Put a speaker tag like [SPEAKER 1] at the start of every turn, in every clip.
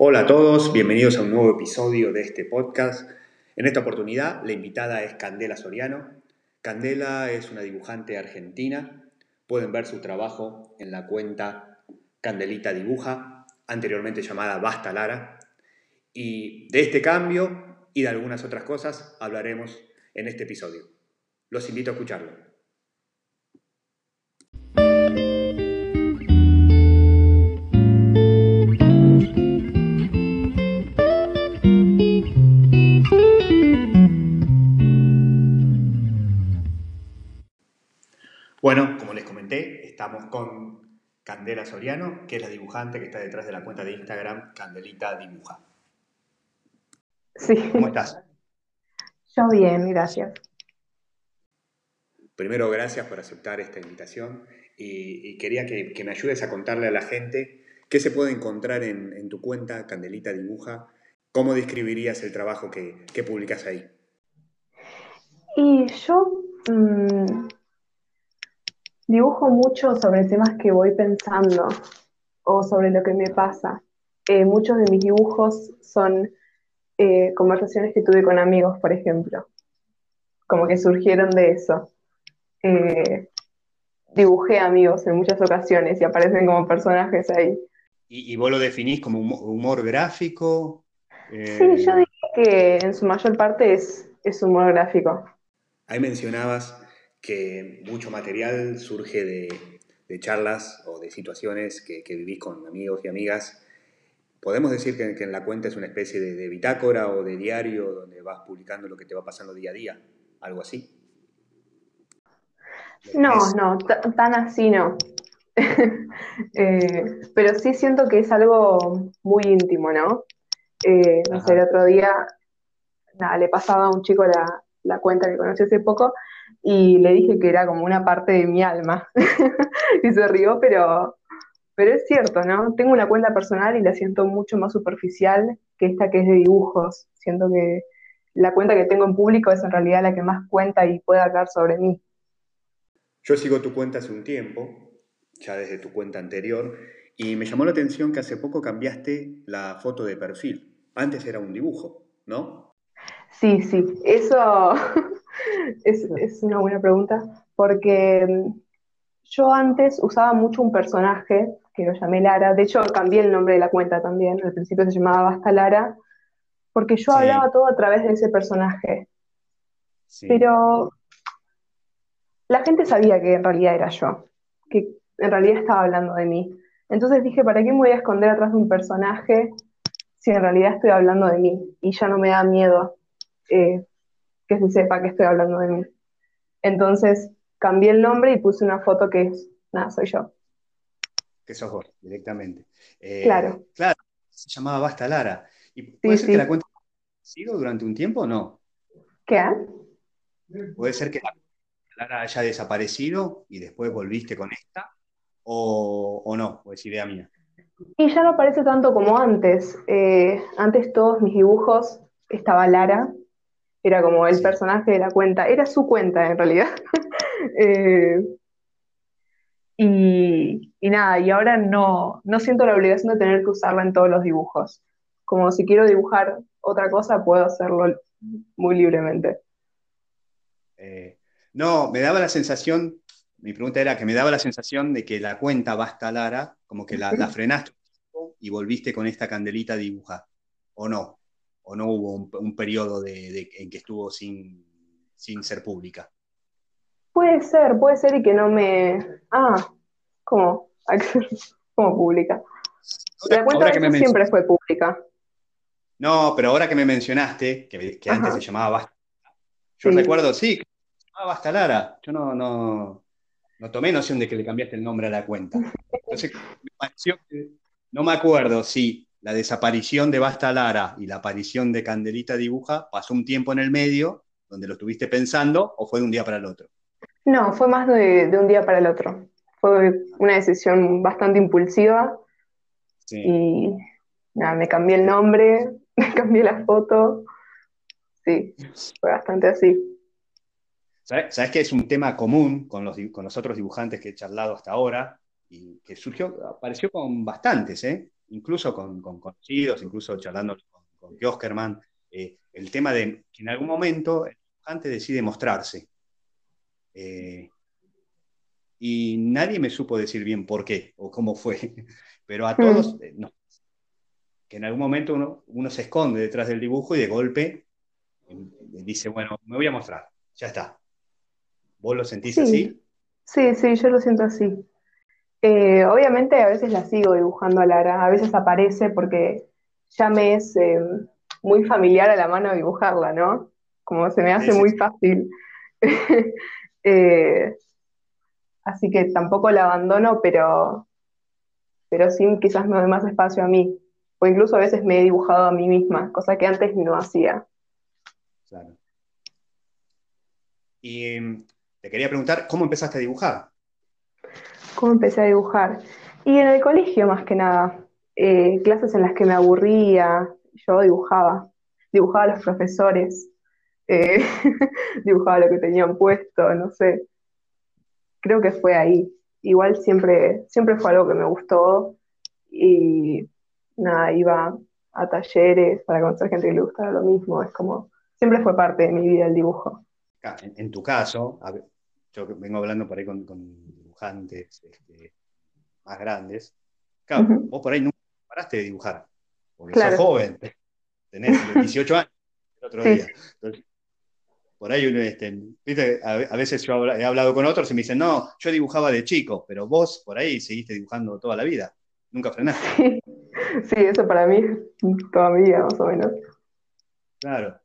[SPEAKER 1] Hola a todos, bienvenidos a un nuevo episodio de este podcast. En esta oportunidad, la invitada es Candela Soriano. Candela es una dibujante argentina. Pueden ver su trabajo en la cuenta Candelita Dibuja, anteriormente llamada Basta Lara. Y de este cambio y de algunas otras cosas hablaremos en este episodio. Los invito a escucharlo. Bueno, como les comenté, estamos con Candela Soriano, que es la dibujante que está detrás de la cuenta de Instagram Candelita Dibuja.
[SPEAKER 2] Sí.
[SPEAKER 1] ¿Cómo estás?
[SPEAKER 2] Yo bien, gracias.
[SPEAKER 1] Primero, gracias por aceptar esta invitación y, quería que, me ayudes a contarle a la gente qué se puede encontrar en, tu cuenta Candelita Dibuja. ¿Cómo describirías el trabajo que, publicas ahí?
[SPEAKER 2] Y yo mm, Dibujo mucho sobre temas que voy pensando o sobre lo que me pasa. Eh, muchos de mis dibujos son eh, conversaciones que tuve con amigos, por ejemplo, como que surgieron de eso. Eh, dibujé amigos en muchas ocasiones y aparecen como personajes ahí.
[SPEAKER 1] ¿Y, vos lo definís como humor gráfico?
[SPEAKER 2] Sí, yo diría que en su mayor parte es, es humor gráfico.
[SPEAKER 1] Ahí mencionabas que mucho material surge de, charlas o de situaciones que, vivís con amigos y amigas. ¿Podemos decir que, en la cuenta es una especie de, bitácora o de diario donde vas publicando lo que te va pasando día a día? ¿Algo así?
[SPEAKER 2] No, no, tan así no. Eh, pero sí siento que es algo muy íntimo, ¿no? Eh, no sé, el otro día le pasaba a un chico la, la cuenta que conocí hace poco y le dije que era como una parte de mi alma. y se rió, pero, pero es cierto, ¿no? Tengo una cuenta personal y la siento mucho más superficial que esta que es de dibujos. Siento que la cuenta que tengo en público es en realidad la que más cuenta y puede hablar sobre mí.
[SPEAKER 1] Yo sigo tu cuenta hace un tiempo, ya desde tu cuenta anterior, y me llamó la atención que hace poco cambiaste la foto de perfil. Antes era un dibujo, ¿no?
[SPEAKER 2] Sí, sí, eso es, una buena pregunta, porque mm, yo antes usaba mucho un personaje que lo llamé Lara, de hecho cambié el nombre de la cuenta también, al principio se llamaba Basta Lara, porque yo hablaba todo a través de ese personaje. Pero la gente sabía que en realidad era yo, que en realidad estaba hablando de mí. Entonces dije, ¿para qué me voy a esconder atrás de un personaje si en realidad estoy hablando de mí? Y ya no me da miedo eh, que se sepa que estoy hablando de mí. Entonces cambié el nombre y puse una foto que es, nada, soy yo.
[SPEAKER 1] Que sos vos, directamente.
[SPEAKER 2] Eh, claro.
[SPEAKER 1] Claro, se llamaba Basta Lara. ¿Y puede ser que la cuenta sido durante un tiempo o no?
[SPEAKER 2] ¿Qué?
[SPEAKER 1] Puede ser que la Lara haya desaparecido y después volviste con esta, o, o no, o es idea mía.
[SPEAKER 2] Y ya no aparece tanto como antes. Eh, antes todos mis dibujos estaba Lara era como el personaje de la cuenta, era su cuenta en realidad. Eh, y, nada, y ahora no, no siento la obligación de tener que usarla en todos los dibujos. Como si quiero dibujar otra cosa, puedo hacerlo muy libremente.
[SPEAKER 1] Eh, no, me daba la sensación, mi pregunta era que me daba la sensación de que la cuenta Basta Lara, como que la, la frenaste y volviste con esta candelita a dibujar, ¿o no? O no hubo un, periodo en que estuvo sin, ser pública?
[SPEAKER 2] Puede ser, puede ser y que no me... Ah, ¿cómo? ¿Cómo pública? La cuenta siempre fue pública.
[SPEAKER 1] No, pero ahora que me mencionaste, que, antes se llamaba Basta, yo recuerdo, sí, que se llamaba Basta Lara. Yo no, no, no tomé noción de que le cambiaste el nombre a la cuenta. Entonces, me pareció que, no me acuerdo si la desaparición de Basta Lara y la aparición de Candelita Dibuja, ¿pasó un tiempo en el medio donde lo estuviste pensando o fue de un día para el otro?
[SPEAKER 2] No, fue más de, un día para el otro. Fue una decisión bastante impulsiva y nada, me cambié el nombre, me cambié la foto. Sí, fue bastante así.
[SPEAKER 1] ¿Sabes, que es un tema común con los, con los otros dibujantes que he charlado hasta ahora y que surgió, apareció con bastantes, ¿eh? Incluso con, conocidos, incluso charlando con, con Oskerman, eh, el tema de que en algún momento el dibujante decide mostrarse. Eh, y nadie me supo decir bien por qué o cómo fue, pero a todos, mm. eh, no. Que en algún momento uno, uno, se esconde detrás del dibujo y de golpe dice, bueno, me voy a mostrar, ya está. ¿Vos lo sentís así?
[SPEAKER 2] Sí, sí, yo lo siento así. Obviamente a veces la sigo dibujando a Lara, a veces aparece porque ya me es muy familiar a la mano dibujarla, ¿no? Como se me hace muy fácil. Eh, así que tampoco la abandono, pero, pero sí quizás me doy más espacio a mí. O incluso a veces me he dibujado a mí misma, cosa que antes no hacía. Claro.
[SPEAKER 1] Y em, te quería preguntar, ¿cómo empezaste a dibujar?
[SPEAKER 2] ¿Cómo empecé a dibujar? Y en el colegio más que nada. Eh, clases en las que me aburría, yo dibujaba, dibujaba a los profesores, eh, dibujaba lo que tenían puesto, no sé. Creo que fue ahí. Igual siempre, siempre fue algo que me gustó y nada, iba a talleres para conocer gente que le gustaba lo mismo. Es como, siempre fue parte de mi vida el dibujo.
[SPEAKER 1] En, tu caso, yo vengo hablando por ahí con, dibujantes este, más grandes. Claro, vos por ahí nunca paraste de dibujar porque sos joven, tenés 18 años el otro día. por ahí uno, este, A, veces yo he hablado con otros y me dicen, no, yo dibujaba de chico, pero vos por ahí seguiste dibujando toda la vida, nunca frenaste.
[SPEAKER 2] Sí, eso para mí toda mi vida más o menos.
[SPEAKER 1] Claro.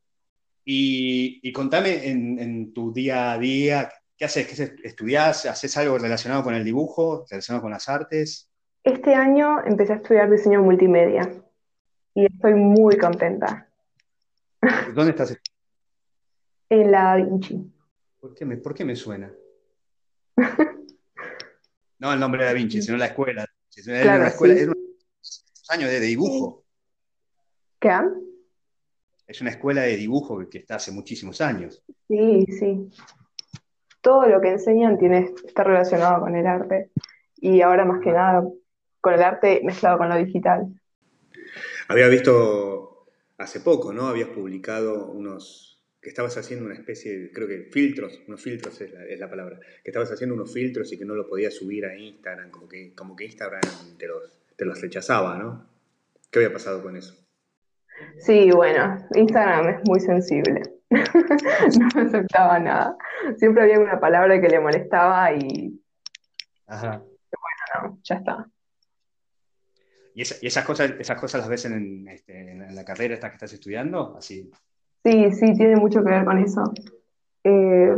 [SPEAKER 1] Y, contame en, tu día a día, ¿qué haces? ¿Qué ¿Estudiás? ¿Haces algo relacionado con el dibujo, relacionado con las artes?
[SPEAKER 2] Este año empecé a estudiar diseño multimedia y estoy muy contenta.
[SPEAKER 1] ¿Dónde estás?
[SPEAKER 2] En la Vinci.
[SPEAKER 1] ¿Por qué me, por qué me suena? no el nombre de Da Vinci, sino la escuela. Es una escuela, es unos años de, dibujo.
[SPEAKER 2] ¿Qué?
[SPEAKER 1] Es una escuela de dibujo que, está hace muchísimos años.
[SPEAKER 2] Sí, sí. Todo lo que enseñan tiene, está relacionado con el arte. Y ahora más que nada con el arte mezclado con lo digital.
[SPEAKER 1] Había visto hace poco, ¿no? Habías publicado unos, que estabas haciendo una especie, de, creo que filtros, unos filtros es la, palabra, que estabas haciendo unos filtros y que no lo podías subir a Instagram, como que, como que Instagram te los, te los rechazaba, ¿no? ¿Qué había pasado con eso?
[SPEAKER 2] Sí, bueno, Instagram es muy sensible. no aceptaba nada. Siempre había una palabra que le molestaba y. Ajá. Bueno, no, ya está.
[SPEAKER 1] ¿Y, esas, cosas, esas cosas las ves en, este, en, la carrera esta que estás estudiando? Así.
[SPEAKER 2] Sí, sí, tiene mucho que ver con eso. Eh,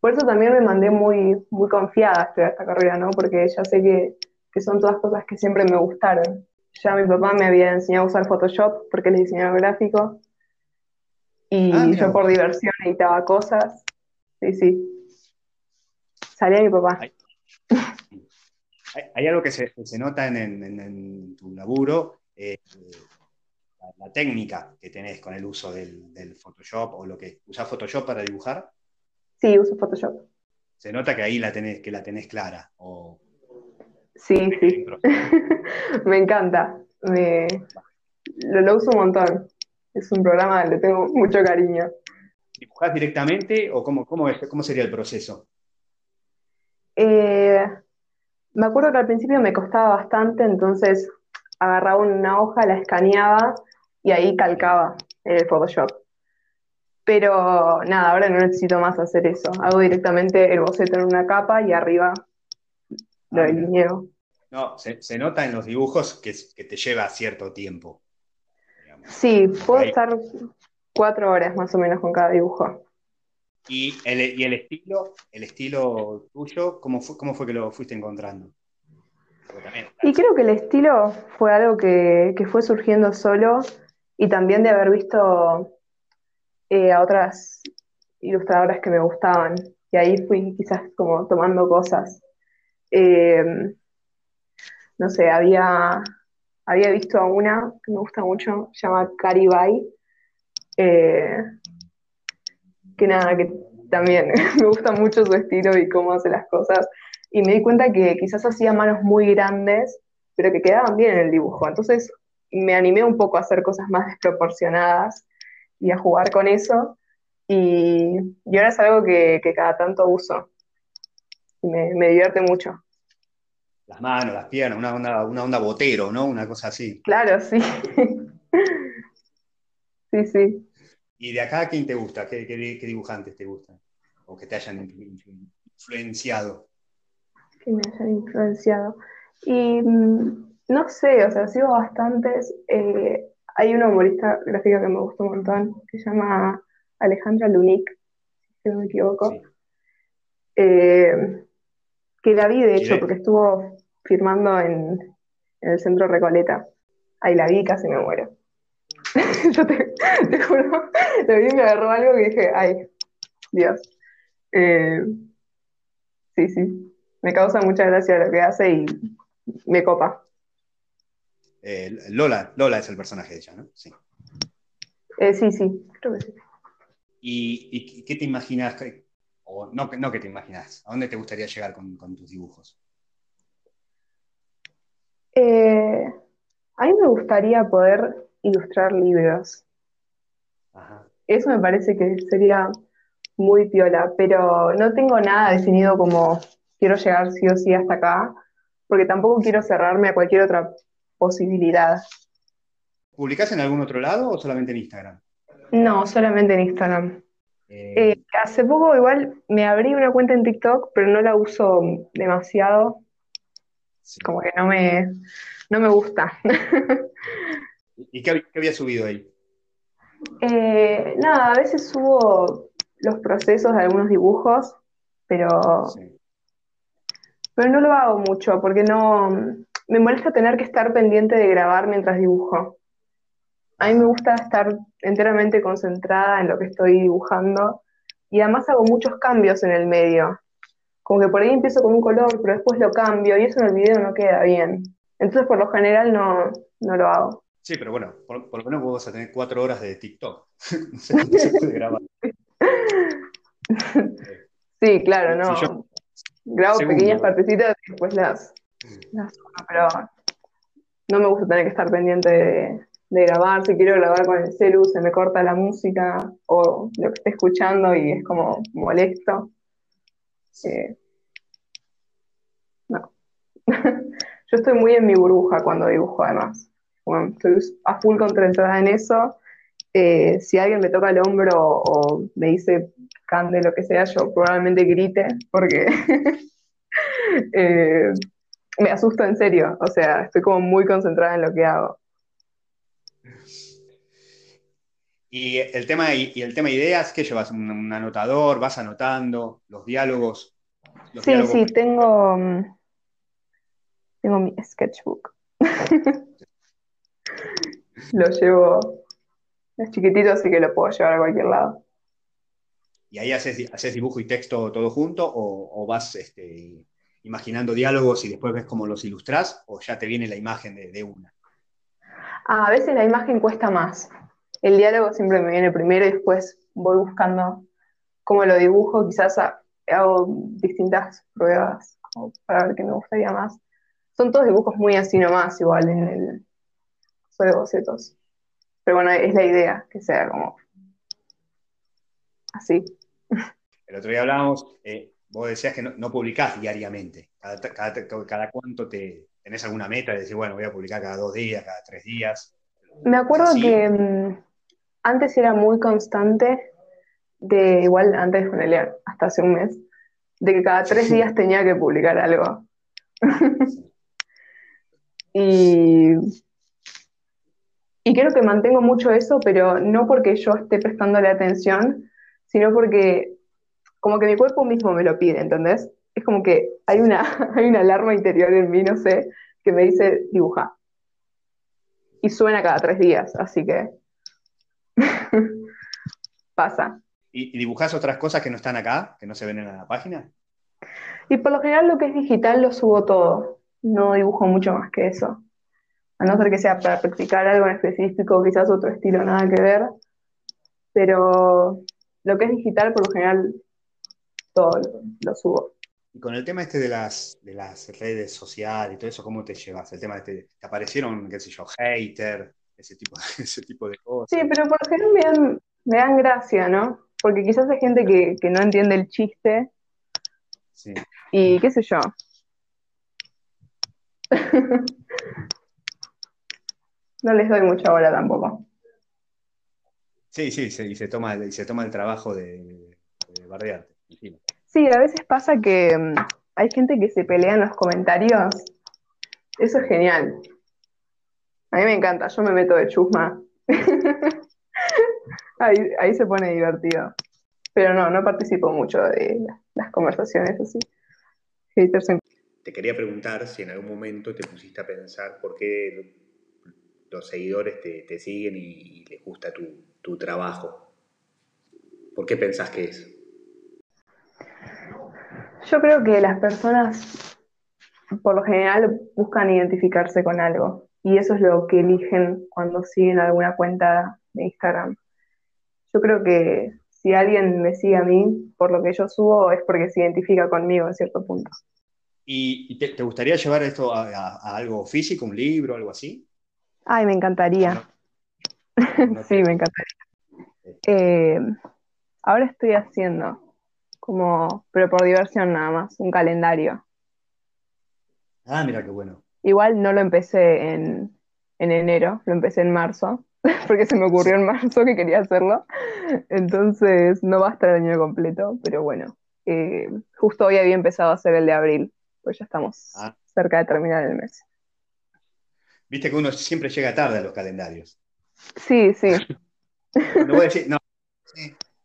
[SPEAKER 2] por eso también me mandé muy, muy confiada a estudiar esta carrera, ¿no? Porque ya sé que, que son todas cosas que siempre me gustaron. Ya mi papá me había enseñado a usar Photoshop porque él es diseñador gráfico. Y ah, yo por diversión editaba cosas. Sí, sí. Salía mi papá
[SPEAKER 1] hay, algo que se, nota en, tu laburo, eh, la, técnica que tenés con el uso del, Photoshop o lo que usás Photoshop para dibujar.
[SPEAKER 2] Sí, uso Photoshop.
[SPEAKER 1] Se nota que ahí la tenés, que la tenés clara. O,
[SPEAKER 2] sí, sí. Me encanta. lo, uso un montón. Es un programa le tengo mucho cariño.
[SPEAKER 1] ¿Dibujás directamente o cómo, cómo, cómo sería el proceso?
[SPEAKER 2] Eh, me acuerdo que al principio me costaba bastante, entonces agarraba una hoja, la escaneaba y ahí calcaba el Photoshop. Pero nada, ahora no necesito más hacer eso. Hago directamente el boceto en una capa y arriba lo ah, delineo.
[SPEAKER 1] No, se, nota en los dibujos que, te lleva cierto tiempo.
[SPEAKER 2] Sí, puedo estar cuatro horas más o menos con cada dibujo.
[SPEAKER 1] Y el, estilo, el estilo tuyo, ¿cómo fue, cómo fue que lo fuiste encontrando?
[SPEAKER 2] y creo que el estilo fue algo que, fue surgiendo solo y también de haber visto eh, a otras ilustradoras que me gustaban. Y ahí fui quizás como tomando cosas. Eh, no sé, había, había visto a una que me gusta mucho, se llama Caribay. Eh, que nada, que también me gusta mucho su estilo y cómo hace las cosas. Y me di cuenta que quizás hacía manos muy grandes pero que quedaban bien en el dibujo. Entonces me animé un poco a hacer cosas más desproporcionadas y a jugar con eso. Y, ahora es algo que, cada tanto uso. Y me, divierte mucho.
[SPEAKER 1] Las manos, las piernas, una onda, una onda botero, ¿no? Una cosa así.
[SPEAKER 2] Claro, sí. sí, sí.
[SPEAKER 1] ¿Y de acá quién te gusta? ¿Qué, dibujantes te gustan? ¿O que te hayan influenciado?
[SPEAKER 2] Que me hayan influenciado. Y mm, no sé, o sea, sigo bastantes. Eh, hay una humorista gráfica que me gusta un montón, que se llama Alejandra Lunik, si no me equivoco. Eh, que la vi, de hecho, porque estuvo firmando en, el centro Recoleta. Ahí la vi, casi me muero. Yo te, juro, la vi me agarró algo que dije, ay, Dios. Eh, sí, sí, me causa mucha gracia lo que hace y me copa.
[SPEAKER 1] Eh, Lola, Lola es el personaje de ella, ¿no?
[SPEAKER 2] Sí. Eh, sí, sí, creo que sí.
[SPEAKER 1] ¿Y, qué te imaginas? O no, no qué te imaginas, ¿a dónde te gustaría llegar con, tus dibujos?
[SPEAKER 2] Eh, a mí me gustaría poder ilustrar libros. Eso me parece que sería muy piola, pero no tengo nada definido como quiero llegar sí o sí hasta acá, porque tampoco quiero cerrarme a cualquier otra posibilidad.
[SPEAKER 1] ¿Publicás en algún otro lado o solamente en Instagram?
[SPEAKER 2] No, solamente en Instagram. Eh, eh, hace poco igual me abrí una cuenta en TikTok, pero no la uso demasiado. Como que no me, no me gusta.
[SPEAKER 1] ¿Y qué, había subido ahí?
[SPEAKER 2] Eh, nada, a veces subo los procesos de algunos dibujos, pero, pero no lo hago mucho porque no, me molesta tener que estar pendiente de grabar mientras dibujo. A mí me gusta estar enteramente concentrada en lo que estoy dibujando y además hago muchos cambios en el medio. Como que por ahí empiezo con un color, pero después lo cambio y eso en el video no queda bien. Entonces, por lo general, no, lo hago.
[SPEAKER 1] Sí, pero bueno, por, lo menos vos vas a tener cuatro horas de TikTok.
[SPEAKER 2] sí, claro, no. Grabo pequeñas partecitas y después las, pero no me gusta tener que estar pendiente de, grabar. Si quiero grabar con el celu, se me corta la música o lo que esté escuchando y es como molesto. Eh, no. Yo estoy muy en mi burbuja cuando dibujo, además. estoy a full concentrada en eso. Eh, si alguien me toca el hombro o, me dice cande, lo que sea, yo probablemente grite porque eh, me asusto en serio, o sea, estoy como muy concentrada en lo que hago.
[SPEAKER 1] Y el tema, y el tema ideas, ¿qué llevas? ¿Un, anotador? ¿Vas anotando los diálogos?
[SPEAKER 2] sí, sí, tengo, mm, tengo mi sketchbook. lo llevo, es chiquitito, así que lo puedo llevar a cualquier lado.
[SPEAKER 1] ¿Y ahí haces, haces dibujo y texto todo junto o, o vas este, imaginando diálogos y después ves cómo los ilustras o ya te viene la imagen de, una?
[SPEAKER 2] A veces la imagen cuesta más. El diálogo siempre me viene primero y después voy buscando cómo lo dibujo. Quizás hago distintas pruebas para ver qué me gustaría más. Son todos dibujos muy así nomás, igual en el de bocetos. Pero bueno, es la idea, que sea como así.
[SPEAKER 1] El otro día hablábamos, eh, vos decías que no, no publicás diariamente. Cada, cuánto te tenés alguna meta de decir, bueno, voy a publicar cada dos días, cada tres días.
[SPEAKER 2] Me acuerdo que mm, antes era muy constante, de igual antes hasta hace un mes, de que cada tres días tenía que publicar algo. y, y creo que mantengo mucho eso, pero no porque yo esté prestándole atención, sino porque como que mi cuerpo mismo me lo pide, ¿entendés? Es como que hay una, hay una alarma interior en mí, no sé, que me dice dibuja. Y suena cada tres días, así que pasa.
[SPEAKER 1] ¿Y, ¿Y dibujás otras cosas que no están acá, que no se ven en la página?
[SPEAKER 2] Y por lo general lo que es digital lo subo todo. No dibujo mucho más que eso. A no ser que sea para practicar algo en específico, quizás otro estilo, nada que ver. Pero lo que es digital por lo general todo lo, subo.
[SPEAKER 1] Y con el tema este de las, de las redes sociales y todo eso, ¿cómo te llevas? El tema este, ¿te aparecieron, qué sé yo, hater, ese tipo, ese tipo de cosas?
[SPEAKER 2] Sí, pero por lo general me dan, me dan gracia, ¿no? Porque quizás hay gente que, que no entiende el chiste.
[SPEAKER 1] Sí.
[SPEAKER 2] Y qué sé yo. no les doy mucha bola tampoco.
[SPEAKER 1] Sí, sí, y se toma, y se toma el trabajo de, de bardearte.
[SPEAKER 2] Sí, a veces pasa que mm, hay gente que se pelea en los comentarios. Eso es genial. A mí me encanta, yo me meto de chusma. ahí, se pone divertido. Pero no, no participo mucho de las conversaciones así.
[SPEAKER 1] Te quería preguntar si en algún momento te pusiste a pensar por qué los seguidores te, siguen y, les gusta tu, tu trabajo. ¿Por qué pensás que es?
[SPEAKER 2] Yo creo que las personas, por lo general, buscan identificarse con algo y eso es lo que eligen cuando siguen alguna cuenta de Instagram. Yo creo que si alguien me sigue a mí por lo que yo subo es porque se identifica conmigo en cierto punto.
[SPEAKER 1] ¿Y te, gustaría llevar esto a, algo físico, un libro, algo así?
[SPEAKER 2] Ay, me encantaría. sí, me encantaría. Eh, ahora estoy haciendo como, pero por diversión nada más, un calendario.
[SPEAKER 1] Ah, mira qué bueno.
[SPEAKER 2] Igual no lo empecé en, enero, lo empecé en marzo, porque se me ocurrió en marzo que quería hacerlo. Entonces no va a estar el año completo, pero bueno, eh, justo hoy había empezado a hacer el de abril, pues ya estamos ah. cerca de terminar el mes.
[SPEAKER 1] Viste que uno siempre llega tarde a los calendarios.
[SPEAKER 2] Sí, sí.
[SPEAKER 1] No voy a decir, no,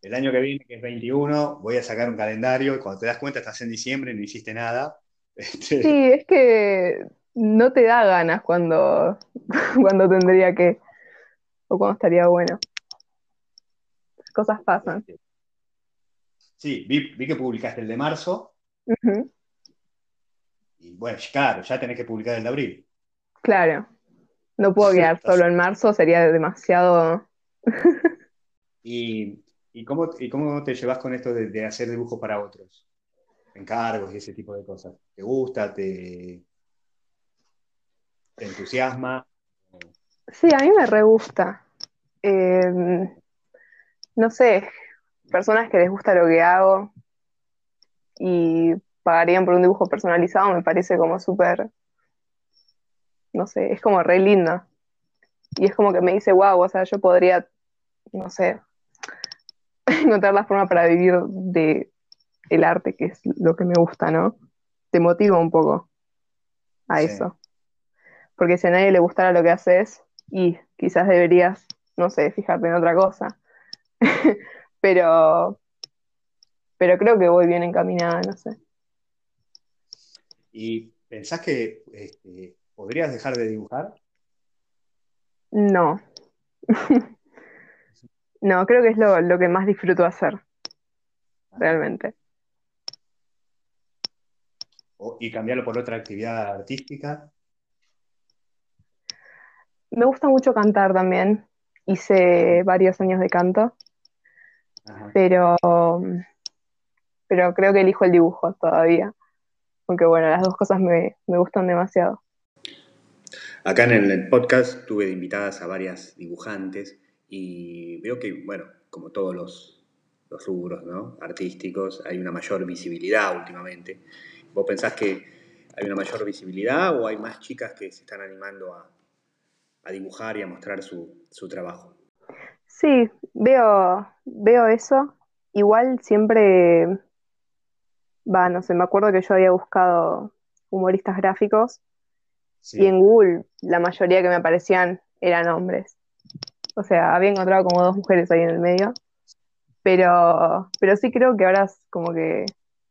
[SPEAKER 1] el año que viene, que es 21, voy a sacar un calendario y cuando te das cuenta estás en diciembre y no hiciste nada.
[SPEAKER 2] Este, sí, es que no te da ganas cuando, cuando tendría que, o cuando estaría bueno. Las cosas pasan.
[SPEAKER 1] Sí, vi, que publicaste el de marzo. Y bueno, claro, ya tenés que publicar el de abril.
[SPEAKER 2] Claro, no puedo quedar solo en marzo, sería demasiado...
[SPEAKER 1] y ¿Y cómo, y cómo te llevas con esto de, hacer dibujo para otros? Encargos y ese tipo de cosas. ¿Te gusta? ¿Te, te entusiasma?
[SPEAKER 2] Sí, a mí me re gusta. Em, no sé, personas que les gusta lo que hago y pagarían por un dibujo personalizado me parece como súper, no sé, es como re lindo. Y es como que me dice, wow, o sea, yo podría, no sé, encontrar la forma para vivir de el arte, que es lo que me gusta, ¿no? Te motiva un poco a eso. Porque si a nadie le gustara lo que haces, y quizás deberías, no sé, fijarte en otra cosa. pero, pero creo que voy bien encaminada, no sé.
[SPEAKER 1] ¿Y pensás que este, podrías dejar de dibujar?
[SPEAKER 2] No. No, creo que es lo, que más disfruto hacer, realmente.
[SPEAKER 1] ¿Y cambiarlo por otra actividad artística?
[SPEAKER 2] Me gusta mucho cantar también. Hice varios años de canto, pero, pero creo que elijo el dibujo todavía. Aunque bueno, las dos cosas me, me gustan demasiado.
[SPEAKER 1] Acá en el podcast tuve invitadas a varias dibujantes y veo que, bueno, como todos los, los rubros ¿no? artísticos, hay una mayor visibilidad últimamente. ¿Vos pensás que hay una mayor visibilidad o hay más chicas que se están animando a, a dibujar y a mostrar su, su, trabajo?
[SPEAKER 2] Sí, veo, veo eso. Igual siempre, va, no sé, me acuerdo que yo había buscado humoristas gráficos y en Google la mayoría que me aparecían eran hombres. O sea, había encontrado como dos mujeres ahí en el medio. Pero, pero sí creo que ahora es como que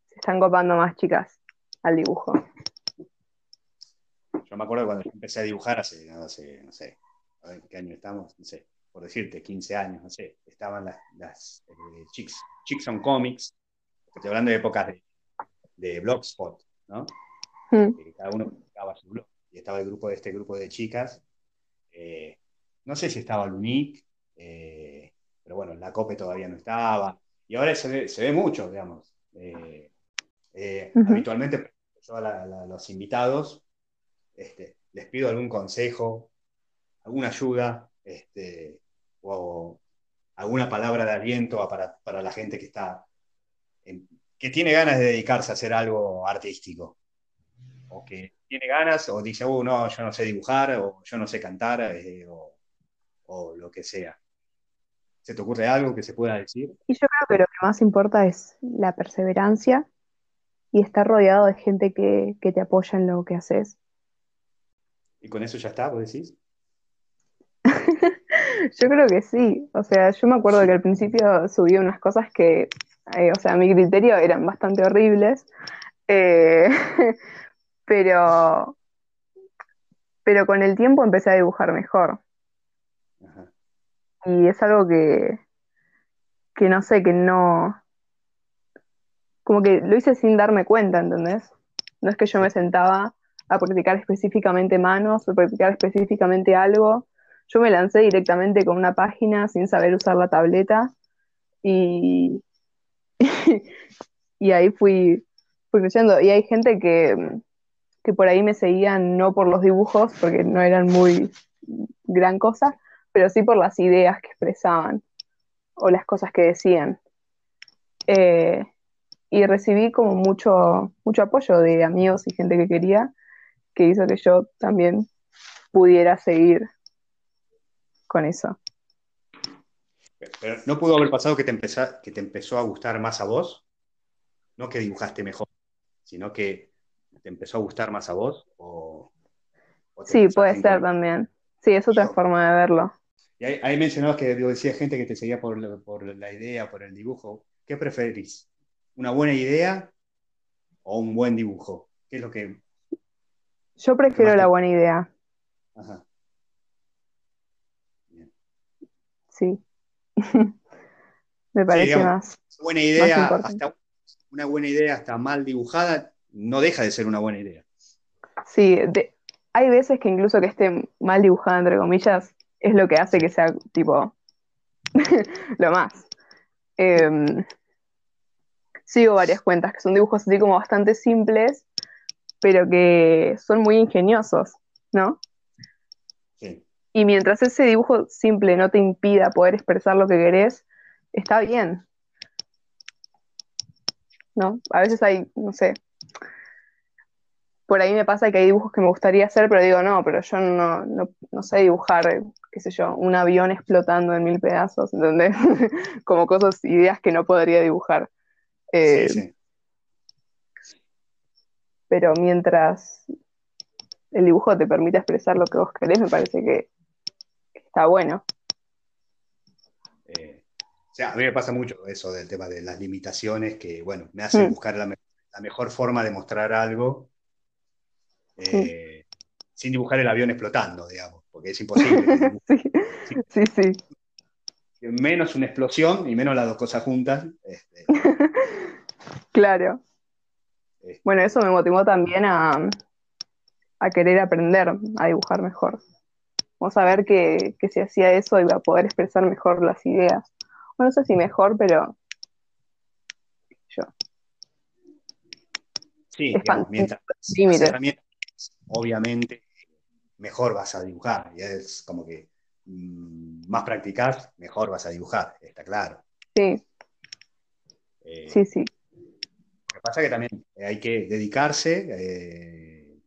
[SPEAKER 2] se están copando más chicas al dibujo.
[SPEAKER 1] Yo me acuerdo cuando empecé a dibujar hace, no sé, no sé, a ver qué año estamos, no sé, por decirte, 15 años, no sé, estaban las, las eh, chicks, chicks on Comics, estoy hablando de épocas de, de Blogspot, ¿no? Hmm. cada uno publicaba su blog, y estaba el grupo de este grupo de chicas, eh, no sé si estaba Lunique, eh, pero bueno, la COPE todavía no estaba. Y ahora se ve, mucho, digamos. Eh, Eh, habitualmente, yo a, los invitados este, les pido algún consejo, alguna ayuda, este, o alguna palabra de aliento para, la gente que está que tiene ganas de dedicarse a hacer algo artístico. O que tiene ganas, o dice, oh, no, yo no sé dibujar, o yo no sé cantar, eh, o, o, lo que sea. ¿Se te ocurre algo que se pueda decir?
[SPEAKER 2] Y yo creo que lo que más importa es la perseverancia y estar rodeado de gente que, te apoya en lo que haces.
[SPEAKER 1] ¿Y con eso ya está, vos decís?
[SPEAKER 2] yo creo que sí. O sea, yo me acuerdo que al principio subí unas cosas que, eh, o sea, a mi criterio eran bastante horribles. Eh, pero, pero con el tiempo empecé a dibujar mejor. Y es algo que, que no sé, que no, como que lo hice sin darme cuenta, ¿entendés? No es que yo me sentaba a practicar específicamente manos o practicar específicamente algo. Yo me lancé directamente con una página sin saber usar la tableta y, y ahí fui, fui creciendo. Y hay gente que, que por ahí me seguían no por los dibujos, porque no eran muy gran cosa, pero sí por las ideas que expresaban o las cosas que decían. Eh, y recibí como mucho, mucho apoyo de amigos y gente que quería, que hizo que yo también pudiera seguir con eso.
[SPEAKER 1] Pero ¿no pudo haber pasado que te, que te empezó a gustar más a vos? No que dibujaste mejor, sino que te empezó a gustar más a vos. O,
[SPEAKER 2] sí, puede ser también. Sí, es otra forma de verlo.
[SPEAKER 1] Y ahí, mencionabas que decía gente que te seguía por, por la idea, por el dibujo. ¿Qué preferís? una buena idea o un buen dibujo? ¿Qué es lo que...
[SPEAKER 2] Yo prefiero la buena idea. Ajá. Sí. Me parece más.
[SPEAKER 1] Buena idea, hasta, una buena idea hasta mal dibujada no deja de ser una buena idea.
[SPEAKER 2] Sí, hay veces que incluso que esté mal dibujada, entre comillas, es lo que hace que sea tipo lo más. Eh, sigo varias cuentas que son dibujos así como bastante simples, pero que son muy ingeniosos, ¿no? Sí. Y mientras ese dibujo simple no te impida poder expresar lo que querés, está bien. ¿No? A veces hay, no sé, por ahí me pasa que hay dibujos que me gustaría hacer, pero digo, no, pero yo no, no, sé dibujar, qué sé yo, un avión explotando en mil pedazos, donde como cosas, ideas que no podría dibujar. Eh, pero mientras el dibujo te permite expresar lo que vos querés, me parece que está bueno.
[SPEAKER 1] Eh, o sea, a mí me pasa mucho eso del tema de las limitaciones que, bueno, me hacen mm. buscar la, mejor forma de mostrar algo eh, sin dibujar el avión explotando, digamos, porque es imposible.
[SPEAKER 2] sí, sí,
[SPEAKER 1] Menos una explosión y menos las dos cosas juntas. Este,
[SPEAKER 2] Claro. Este. Bueno, eso me motivó también a, querer aprender a dibujar mejor. Vamos a ver que, si hacía eso iba a poder expresar mejor las ideas. Bueno, no sé si mejor, pero yo.
[SPEAKER 1] Sí, mientras obviamente mejor vas a dibujar. Y es como que mm, más practicás, mejor vas a dibujar, está claro.
[SPEAKER 2] Sí. Eh, sí, sí
[SPEAKER 1] pasa que también hay que dedicarse, eh,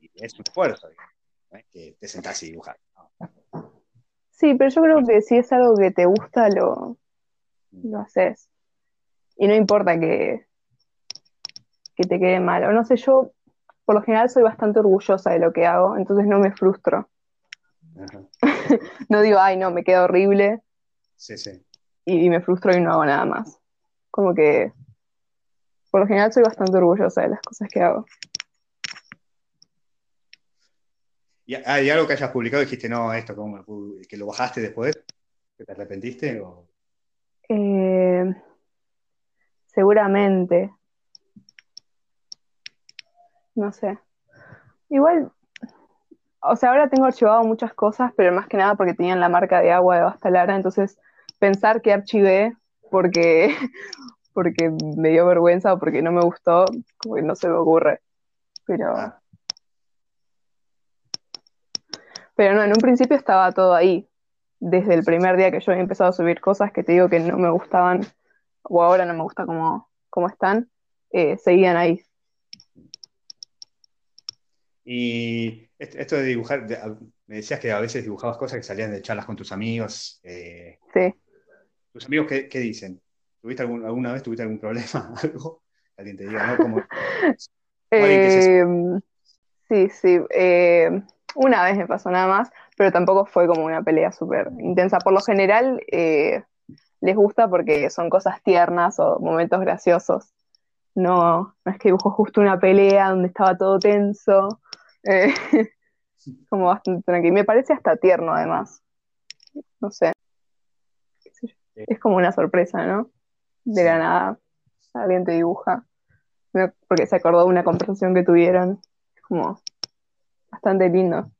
[SPEAKER 1] y es un esfuerzo, que te sentás y dibujar.
[SPEAKER 2] Sí, pero yo creo que si es algo que te gusta, lo, lo haces. Y no importa que, que te quede mal. O no sé, yo por lo general soy bastante orgullosa de lo que hago, entonces no me frustro. no digo, ay, no, me queda horrible.
[SPEAKER 1] Sí, sí.
[SPEAKER 2] y me frustro y no hago nada más. Como que por lo general soy bastante orgullosa de las cosas que hago.
[SPEAKER 1] ¿Y hay algo que hayas publicado y dijiste, no, esto, ¿cómo, que lo bajaste después? ¿Que te arrepentiste?
[SPEAKER 2] Eh, seguramente. No sé. Igual, o sea, ahora tengo archivado muchas cosas, pero más que nada porque tenían la marca de agua de Basta Lara, entonces pensar que archivé porque porque me dio vergüenza o porque no me gustó, como que no se me ocurre. Pero.
[SPEAKER 1] Ah,
[SPEAKER 2] Pero no, en un principio estaba todo ahí. Desde el primer día que yo había empezado a subir cosas que te digo que no me gustaban, o ahora no me gusta como, como están, eh, seguían ahí.
[SPEAKER 1] Y est- esto de dibujar, de- a- me decías que a veces dibujabas cosas que salían de charlas con tus amigos. eh,
[SPEAKER 2] Sí.
[SPEAKER 1] ¿tus amigos qué, qué dicen? ¿Tuviste algún- alguna vez tuviste algún problema? ¿Algo? Alguien te diga, ¿no? Como,
[SPEAKER 2] Eh, sí, sí. eh, una vez me pasó nada más, pero tampoco fue como una pelea súper intensa. Por lo general, eh, les gusta porque son cosas tiernas o momentos graciosos. No, no es que dibujo justo una pelea donde estaba todo tenso. Eh, como bastante tranquilo. Me parece hasta tierno, además. No sé. Es como una sorpresa, ¿no? De la nada, alguien te dibuja. Porque se acordó de una conversación que tuvieron. Es como bastante lindo.